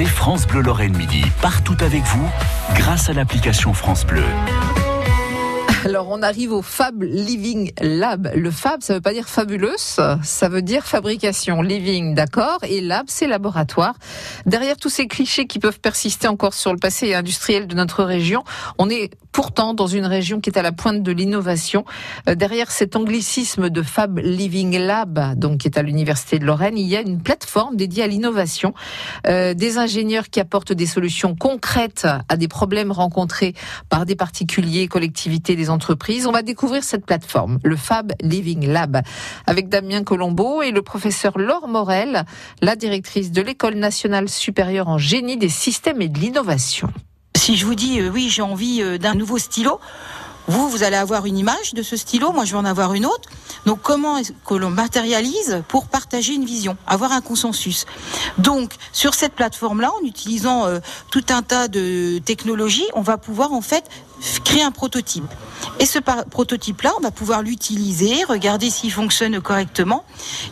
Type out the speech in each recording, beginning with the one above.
France Bleu Lorraine Midi partout avec vous grâce à l'application France Bleu. Alors on arrive au Fab Living Lab. Le Fab, ça veut pas dire fabuleuse, ça veut dire fabrication. Living, d'accord, et Lab, c'est laboratoire. Derrière tous ces clichés qui peuvent persister encore sur le passé industriel de notre région, on est pourtant dans une région qui est à la pointe de l'innovation. Euh, derrière cet anglicisme de Fab Living Lab, donc qui est à l'université de Lorraine, il y a une plateforme dédiée à l'innovation, euh, des ingénieurs qui apportent des solutions concrètes à des problèmes rencontrés par des particuliers, collectivités, des entreprises. On va découvrir cette plateforme, le Fab Living Lab, avec Damien Colombo et le professeur Laure Morel, la directrice de l'École nationale supérieure en génie des systèmes et de l'innovation. Si je vous dis euh, oui, j'ai envie euh, d'un nouveau stylo, vous, vous allez avoir une image de ce stylo, moi je vais en avoir une autre. Donc comment est-ce que l'on matérialise pour partager une vision, avoir un consensus? Donc sur cette plateforme-là, en utilisant euh, tout un tas de technologies, on va pouvoir en fait créer un prototype. Et ce prototype-là, on va pouvoir l'utiliser, regarder s'il fonctionne correctement.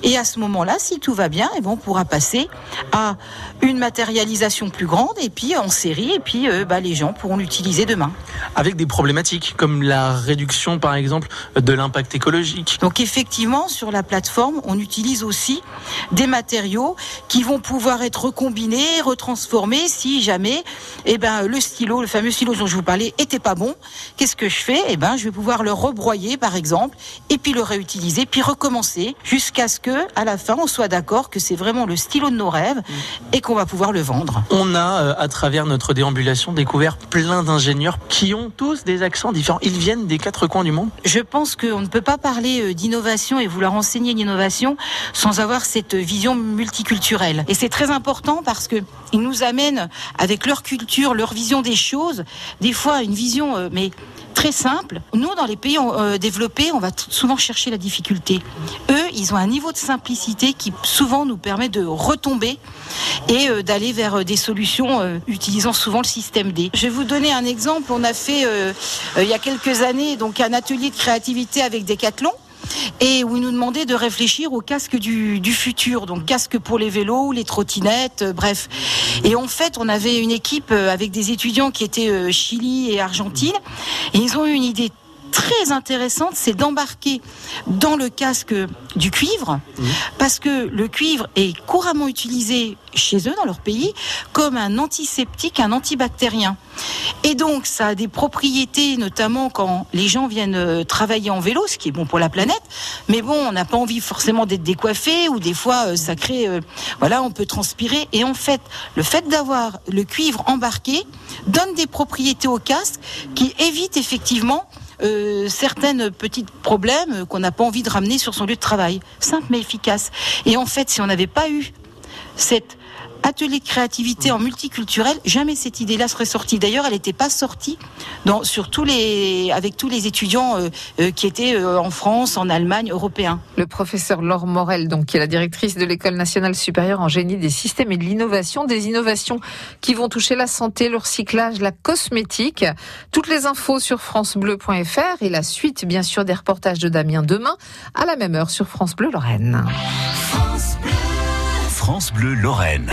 Et à ce moment-là, si tout va bien, eh bon, on pourra passer à une matérialisation plus grande et puis en série. Et puis euh, bah, les gens pourront l'utiliser demain. Avec des problématiques comme réduction, par exemple, de l'impact écologique. Donc effectivement, sur la plateforme, on utilise aussi des matériaux qui vont pouvoir être recombinés, retransformés si jamais eh ben, le stylo, le fameux stylo dont je vous parlais, était pas bon. Qu'est-ce que je fais? Eh ben, je vais pouvoir le rebroyer, par exemple, et puis le réutiliser, puis recommencer jusqu'à ce que, à la fin, on soit d'accord que c'est vraiment le stylo de nos rêves mm. et qu'on va pouvoir le vendre. On a, euh, à travers notre déambulation, découvert plein d'ingénieurs qui ont tous des accents différents. Ils viennent des quatre coins du monde? Je pense qu'on ne peut pas parler euh, d'innovation et vouloir enseigner l'innovation sans avoir cette vision multiculturelle. Et c'est très important parce que ils nous amènent avec leur culture, leur vision des choses, des fois une vision euh, mais très simple. Nous, dans les pays euh, développés, on va souvent chercher la difficulté. Eux, ils ont un niveau de simplicité qui souvent nous permet de retomber et d'aller vers des solutions utilisant souvent le système D. Je vais vous donner un exemple. On a fait il y a quelques années donc un atelier de créativité avec Decathlon et où ils nous demandaient de réfléchir au casque du, du futur, donc casque pour les vélos, les trottinettes, euh, bref. Et en fait, on avait une équipe euh, avec des étudiants qui étaient euh, Chili et Argentine, et ils ont eu une idée très intéressante, c'est d'embarquer dans le casque du cuivre, mmh. parce que le cuivre est couramment utilisé chez eux, dans leur pays, comme un antiseptique, un antibactérien. Et donc, ça a des propriétés, notamment quand les gens viennent euh, travailler en vélo, ce qui est bon pour la planète. Mais bon, on n'a pas envie forcément d'être décoiffé, ou des fois, euh, ça crée, euh, voilà, on peut transpirer. Et en fait, le fait d'avoir le cuivre embarqué donne des propriétés au casque qui évitent effectivement euh, certaines petites problèmes qu'on n'a pas envie de ramener sur son lieu de travail. Simple mais efficace. Et en fait, si on n'avait pas eu cette atelier de créativité en multiculturel, jamais cette idée-là serait sortie. D'ailleurs, elle n'était pas sortie dans, sur tous les, avec tous les étudiants euh, euh, qui étaient euh, en France, en Allemagne, européens. Le professeur Laure Morel, donc, qui est la directrice de l'École nationale supérieure en génie des systèmes et de l'innovation, des innovations qui vont toucher la santé, le recyclage, la cosmétique. Toutes les infos sur francebleu.fr et la suite, bien sûr, des reportages de Damien demain à la même heure sur France Bleu Lorraine. France Bleu Lorraine.